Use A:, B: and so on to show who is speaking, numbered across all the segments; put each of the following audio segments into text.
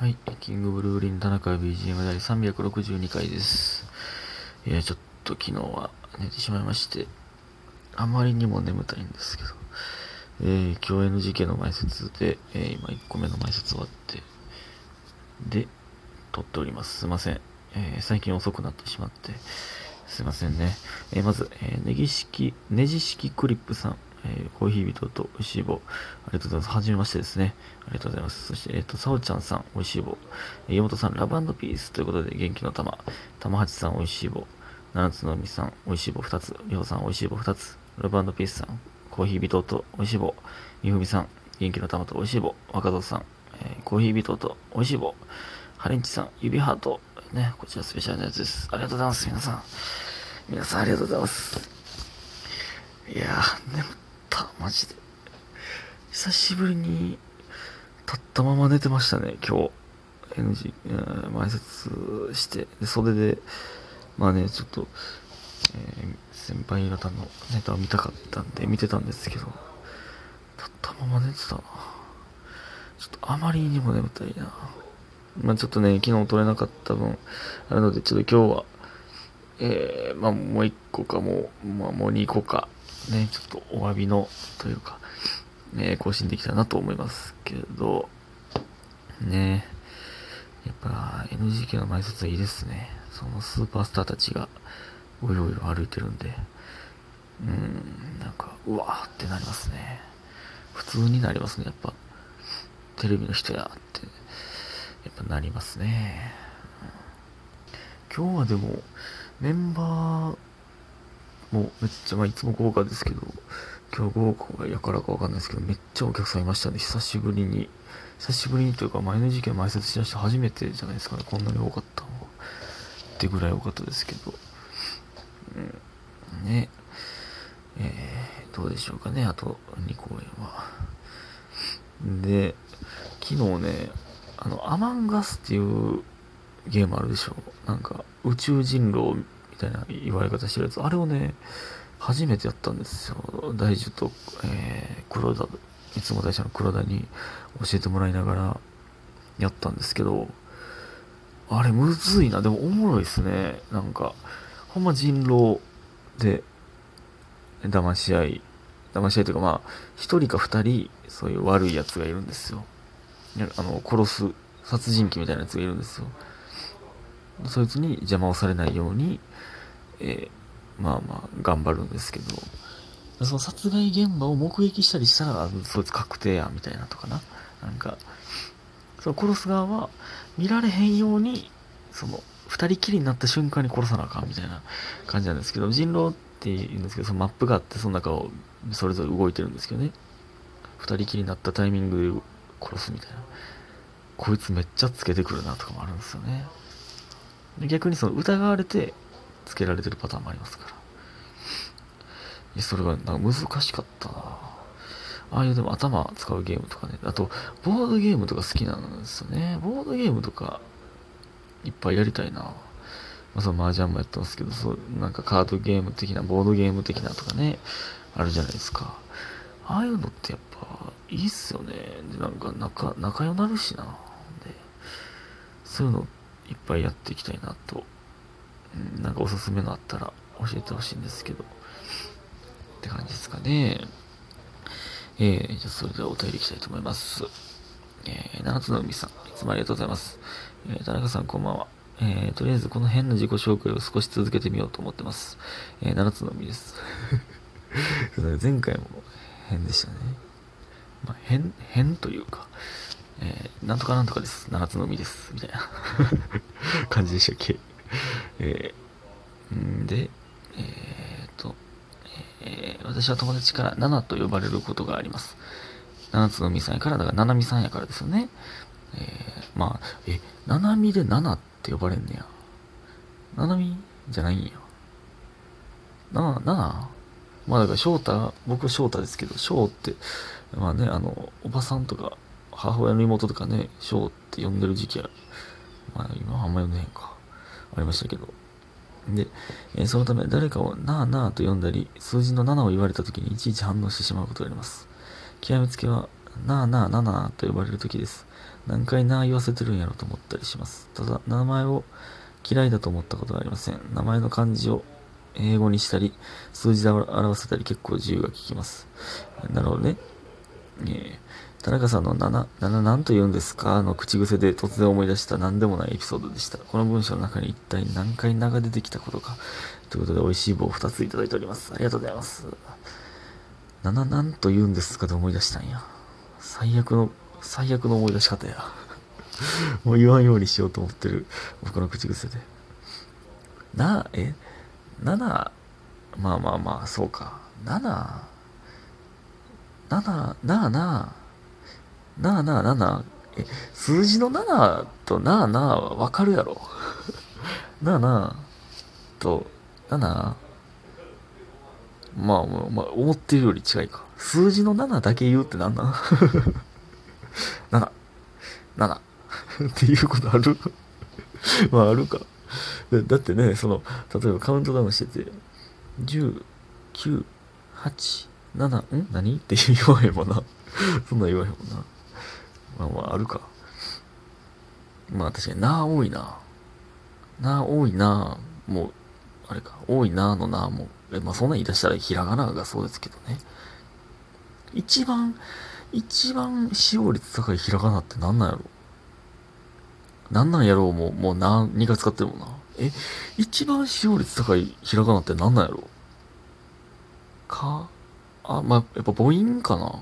A: はい、キングブルーリン田中 BGM 第362回です。いや、ちょっと昨日は寝てしまいまして、あまりにも眠たいんですけど、えー、今日 NGK の前説で、えー今1個目の前説終わって、で、撮っております。すいません。えー最近遅くなってしまって、すいませんね。えーまず、えーネギ式、ネジ式クリップさん、えーコーヒー人と美味しい棒、ありがとうございます。はじめましてですね。ありがとうございます。そして、えっ、と、さおちゃんさん、美味しい棒、えー岩本さん、ラブピース。ということで、元気の玉、玉八さん、美味しい棒、七つの海さん、美味しい棒2つ、りょうさん、美味しい棒2つ、ラブピースさん、コーヒー人と美味しい棒、みふみさん、元気の玉と美味しい棒、若造さん、えーコーヒー人と美味しい棒、ハレンチさん、指ハート、ね、こちらスペシャルのやつです。ありがとうございます、皆さん。皆さんありがとうございます。いやー、眠た、マジで。久しぶりに、立ったまま寝てましたね、今日。NG、えー前説して、で袖で、まあね、ちょっと、えー先輩方のネタを見たかったんで、見てたんですけど、立ったまま寝てたな。ちょっとあまりにも眠たいな。まあちょっとね、昨日撮れなかった分、あるので、ちょっと今日は、えー、まあもう一個かもう、まあもう二個か、ね、ちょっとお詫びの、というか、ね、更新できたなと思いますけど、ねやっぱ NGK の前説はいいですね。そのスーパースターたちが、うろうろ歩いてるんで、うん、なんか、うわーってなりますね。普通になりますね、やっぱ。テレビの人やって、やっぱなりますね。今日はでも、メンバーもうめっちゃ、まあ、いつも豪華ですけど、今日豪華やからかわかんないですけど、めっちゃお客さんいましたね、久しぶりに。久しぶりにというか、前の時期は前説しだして初めてじゃないですかね、こんなに多かったのは。ってぐらい多かったですけど。うん、ね。えー、どうでしょうかね、あと2公演は。で、昨日ね、あの、アマンガスっていうゲームあるでしょ。なんか、宇宙人狼たいな言われ方してるやつ。あれをね、初めてやったんですよ。大樹と、えー、黒田、いつも大社の黒田に教えてもらいながらやったんですけど、あれむずいな。でもおもろいっすね。なんか、ほんま人狼で、騙し合い、騙し合いというかまあ、一人か二人、そういう悪い奴がいるんですよ。あの、殺す、殺人鬼みたいなやつがいるんですよ。そいつに邪魔をされないように、えーまあまあ、頑張るんですけど、その殺害現場を目撃したりしたら、そいつ確定や、みたいなとかな。なんか、その殺す側は、見られへんように、その、二人きりになった瞬間に殺さなあかん、みたいな感じなんですけど、人狼って言うんですけど、そのマップがあって、その中をそれぞれ動いてるんですけどね。二人きりになったタイミングで殺すみたいな。こいつめっちゃつけてくるなとかもあるんですよね。逆にその疑われてつけられてるパターンもありますから。いや、それがなんか難しかったなああいうでも頭使うゲームとかね。あと、ボードゲームとか好きなんですよね。ボードゲームとかいっぱいやりたいなまあ、その麻雀もやってますけど、そう、なんかカードゲーム的な、ボードゲーム的なとかね、あるじゃないですか。ああいうのってやっぱいいっすよね。で、なんか仲、仲良なるしな。で、そういうのっていっぱいやっていきたいなと、うん、なんかおすすめのあったら教えてほしいんですけど、って感じですかね。えー、じゃそれではお便りいきたいと思います。えー、七つの海さん、いつもありがとうございます。えー、田中さんこんばんは。えー、とりあえずこの変な自己紹介を少し続けてみようと思ってます。えー、七つの海です。前回も変でしたね。まあ、変、変というか、えー、なんとかなんとかです。七つの海です。みたいな 感じでしたっけ？えー、んで、えー、と、えー私は友達からナナと呼ばれることがあります。七つの海さんやから、だから七海さんやからですよね。えー、まあ、え、七海でナナって呼ばれんねや。七海じゃないんや。ナナ、ナナまあだから翔太、僕は翔太ですけど、翔って、まあね、あの、おばさんとか、母親の妹とかね、翔って呼んでる時期は、まあ今はあんま呼んでへんか。ありましたけど。で、えーそのため誰かをなあなあと呼んだり、数字の7を言われた時にいちいち反応してしまうことがあります。極めつけは、なあなあなあなあと呼ばれる時です。何回な言わせてるんやろと思ったりします。ただ、名前を嫌いだと思ったことはありません。名前の漢字を英語にしたり、数字で表せたり結構自由が利きます。なるほどね。えー、田中さんの7、7何と言うんですか？の口癖で突然思い出した何でもないエピソードでした。この文章の中に一体何回名が出てきたことか。ということで、美味しい棒を2ついただいております。ありがとうございます。7何と言うんですかで思い出したんや。最悪の、最悪の思い出し方や。もう言わんようにしようと思ってる僕の口癖で。な、え ?7、まあまあまあ、そうか。7、7、なあなあ、なあなあなあなあ、え、数字の7となあなあはわかるやろ？なあなあと、7、まあ、まあ、思ってるより違いか。数字の7だけ言うってなんなん ?7、7 っていうことある？まああるか。だってね、その、例えばカウントダウンしてて、10、9、8、7、ん？何？って言わへんもんな。そんな言わへんもんな。まあまあ、あるか。まあ確かになあ多いな。なあ多いなもう、あれか、多いなのなも、え、まあそんな言い出したらひらがながそうですけどね。一番、一番使用率高いひらがなって何なんやろ何なんやろうもう、もう何が使ってるもんな。え、一番使用率高いひらがなって何なんやろか、あ、まあ、やっぱ母音かな。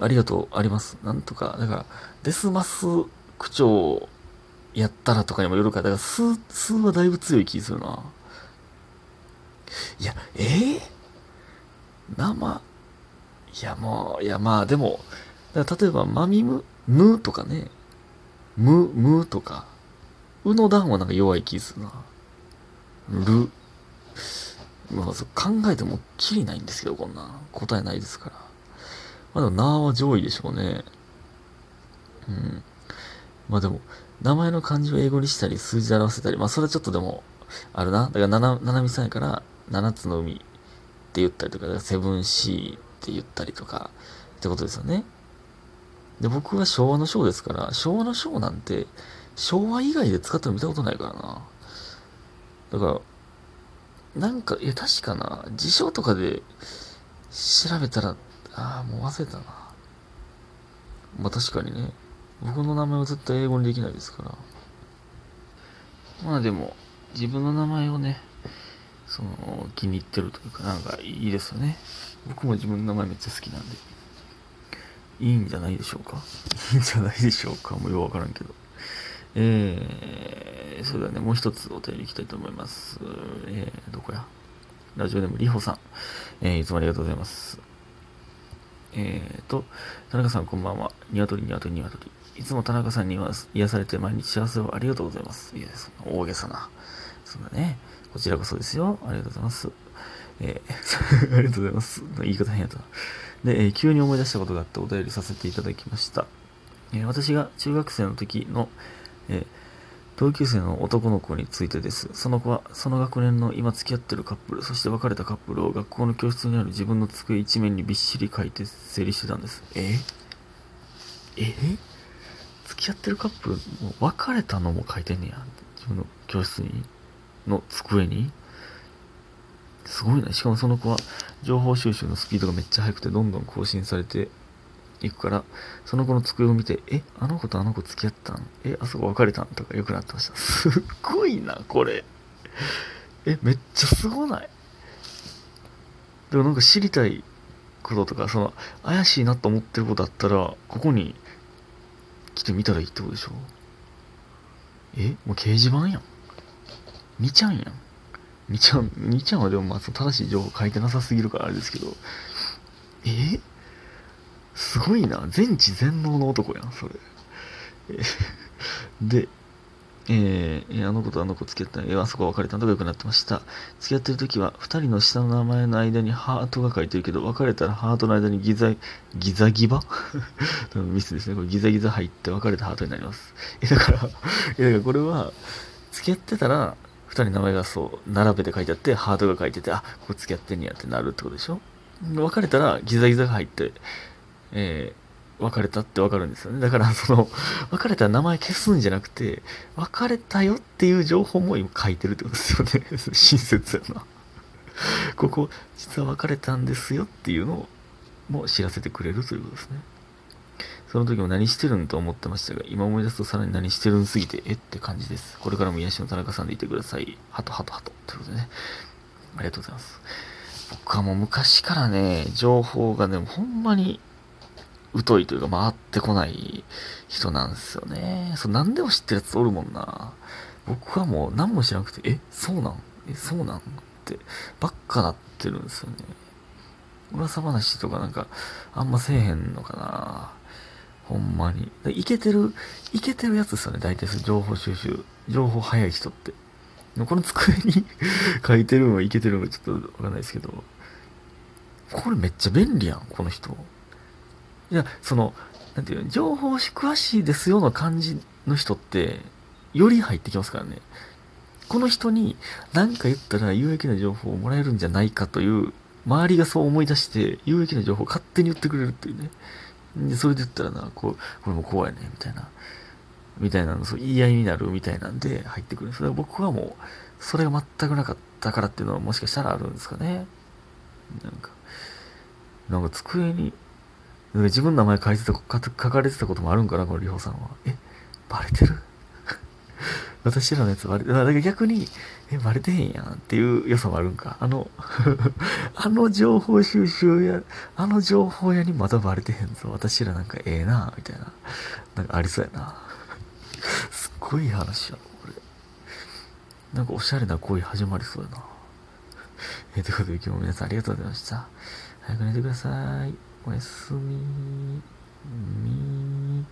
A: ありがとう、あります。なんとか、だから、デスマス口調やったらとかにもよるから、だから数、数はだいぶ強い気するな。いや、えー、生、いやもう、いやまあでも、だ例えば、マミム、ヌとかね、ム、ムとか、うの段はなんか弱い気するな。る。まあ、そう考えてもっきりないんですけど、こんな。答えないですから。まあでも、なは上位でしょうね。うん。まあでも、名前の漢字を英語にしたり、数字で表せたり、まあそれはちょっとでも、あるな。だから、なな、ななみさんやから、七つの海って言ったりとか、セブンシーって言ったりとか、ってことですよね。で、僕は昭和の章ですから、昭和の章なんて、昭和以外で使っても見たことないからな。だから、なんか、いや、確かな、辞書とかで調べたら、ああ、もう忘れたな。まあ確かにね、僕の名前は絶対英語にできないですから。まあでも、自分の名前をね、その、気に入ってるというか、なんかいいですよね。僕も自分の名前めっちゃ好きなんで。いいんじゃないでしょうかいいんじゃないでしょうかもうようわからんけど。えー、それではね、もう一つお便りいきたいと思います。えー、どこや？ラジオネームりほさん。えー、いつもありがとうございます。えーと、田中さんこんばんは。ニワトリニワトリニワトリ。いつも田中さんには癒されて毎日幸せをありがとうございます。いや、そんな大げさな。そんなね。こちらこそですよ。ありがとうございます。えー、ありがとうございます。言い方変やった。で、えー、急に思い出したことがあってお便りさせていただきました。えー、私が中学生の時の、えー、同級生の男の子についてです。その子は、その学年の今付き合ってるカップル、そして別れたカップルを学校の教室にある自分の机一面にびっしり書いて整理してたんです。え？え？付き合ってるカップル、も別れたのも書いてんねや。自分の教室に、の机に？すごいな。しかもその子は、情報収集のスピードがめっちゃ速くて、どんどん更新されて行くから、その子の机を見て、え、あの子とあの子付き合ったんえ、あそこ別れたんとかよくなってました。すっごいな、これ。え、めっちゃすごない？でもなんか知りたいこととか、その、怪しいなと思ってることあったら、ここに来てみたらいいってことでしょ？えもう掲示板やん。見ちゃんやん。見ちゃん、見ちゃんはでもまあ、正しい情報書いてなさすぎるからあれですけど、え？すごいな。全知全能の男やん、それ。で、えー、あの子とあの子付き合ったら、あそこは別れたのが良くなってました。付き合ってる時は、二人の下の名前の間にハートが書いてるけど、別れたらハートの間にギザ、ギザギバ？ミスですね。これギザギザ入って別れたハートになります。え、だから、え、だからこれは、付き合ってたら、二人名前がそう、並べて書いてあって、ハートが書いてて、あ、これ付き合ってんやってなるってことでしょ？別れたら、ギザギザが入って、え別れたってわかるんですよね。だからその、別れたら名前消すんじゃなくて、別れたよっていう情報も今書いてるってことですよね。親切やな。ここ、実は別れたんですよっていうのを、も知らせてくれるということですね。その時も何してるんと思ってましたが、今思い出すとさらに何してるんすぎて、えって感じです。これからも癒しの田中さんでいてください。ハトハトハト。ということでね。ありがとうございます。僕はもう昔からね、情報がね、ほんまに疎いというか回ってこない人なんですよね。そう、何でも知ってるやつおるもんな。僕はもう何も知らなくて、え、そうなん？え、そうなん？って、ばっかなってるんですよね。噂話とかなんか、あんませえへんのかな。ほんまに。いけてる、いけてるやつですよね、大体その情報収集。情報早い人って。この机に 書いてるのはいけてるのかちょっとわかんないですけど、これめっちゃ便利やん、この人。いや、その、なんていう、情報詳しいですよの感じの人って、より入ってきますからね。この人に何か言ったら有益な情報をもらえるんじゃないかという、周りがそう思い出して、有益な情報を勝手に言ってくれるっていうね。で、それで言ったらな、こう、これも怖いね、みたいな。みたいなの、そう言い合いになるみたいなんで入ってくるんです。僕はもう、それが全くなかったからっていうのはもしかしたらあるんですかね。なんか、なんか机に、自分の名前書いてた、書かれてたこともあるんかな、このりほさんは。え、バレてる？私らのやつバレて、だから逆に、え、バレてへんやんっていう良さもあるんか。あの あの情報収集や、あの情報屋にまだバレてへんぞ。私らなんかええな、みたいな。なんかありそうやな。すっごい話やろ、これ。なんかおしゃれな恋始まりそうやな。え、ということで今日も皆さんありがとうございました。早く寝てください。おやすみ。み。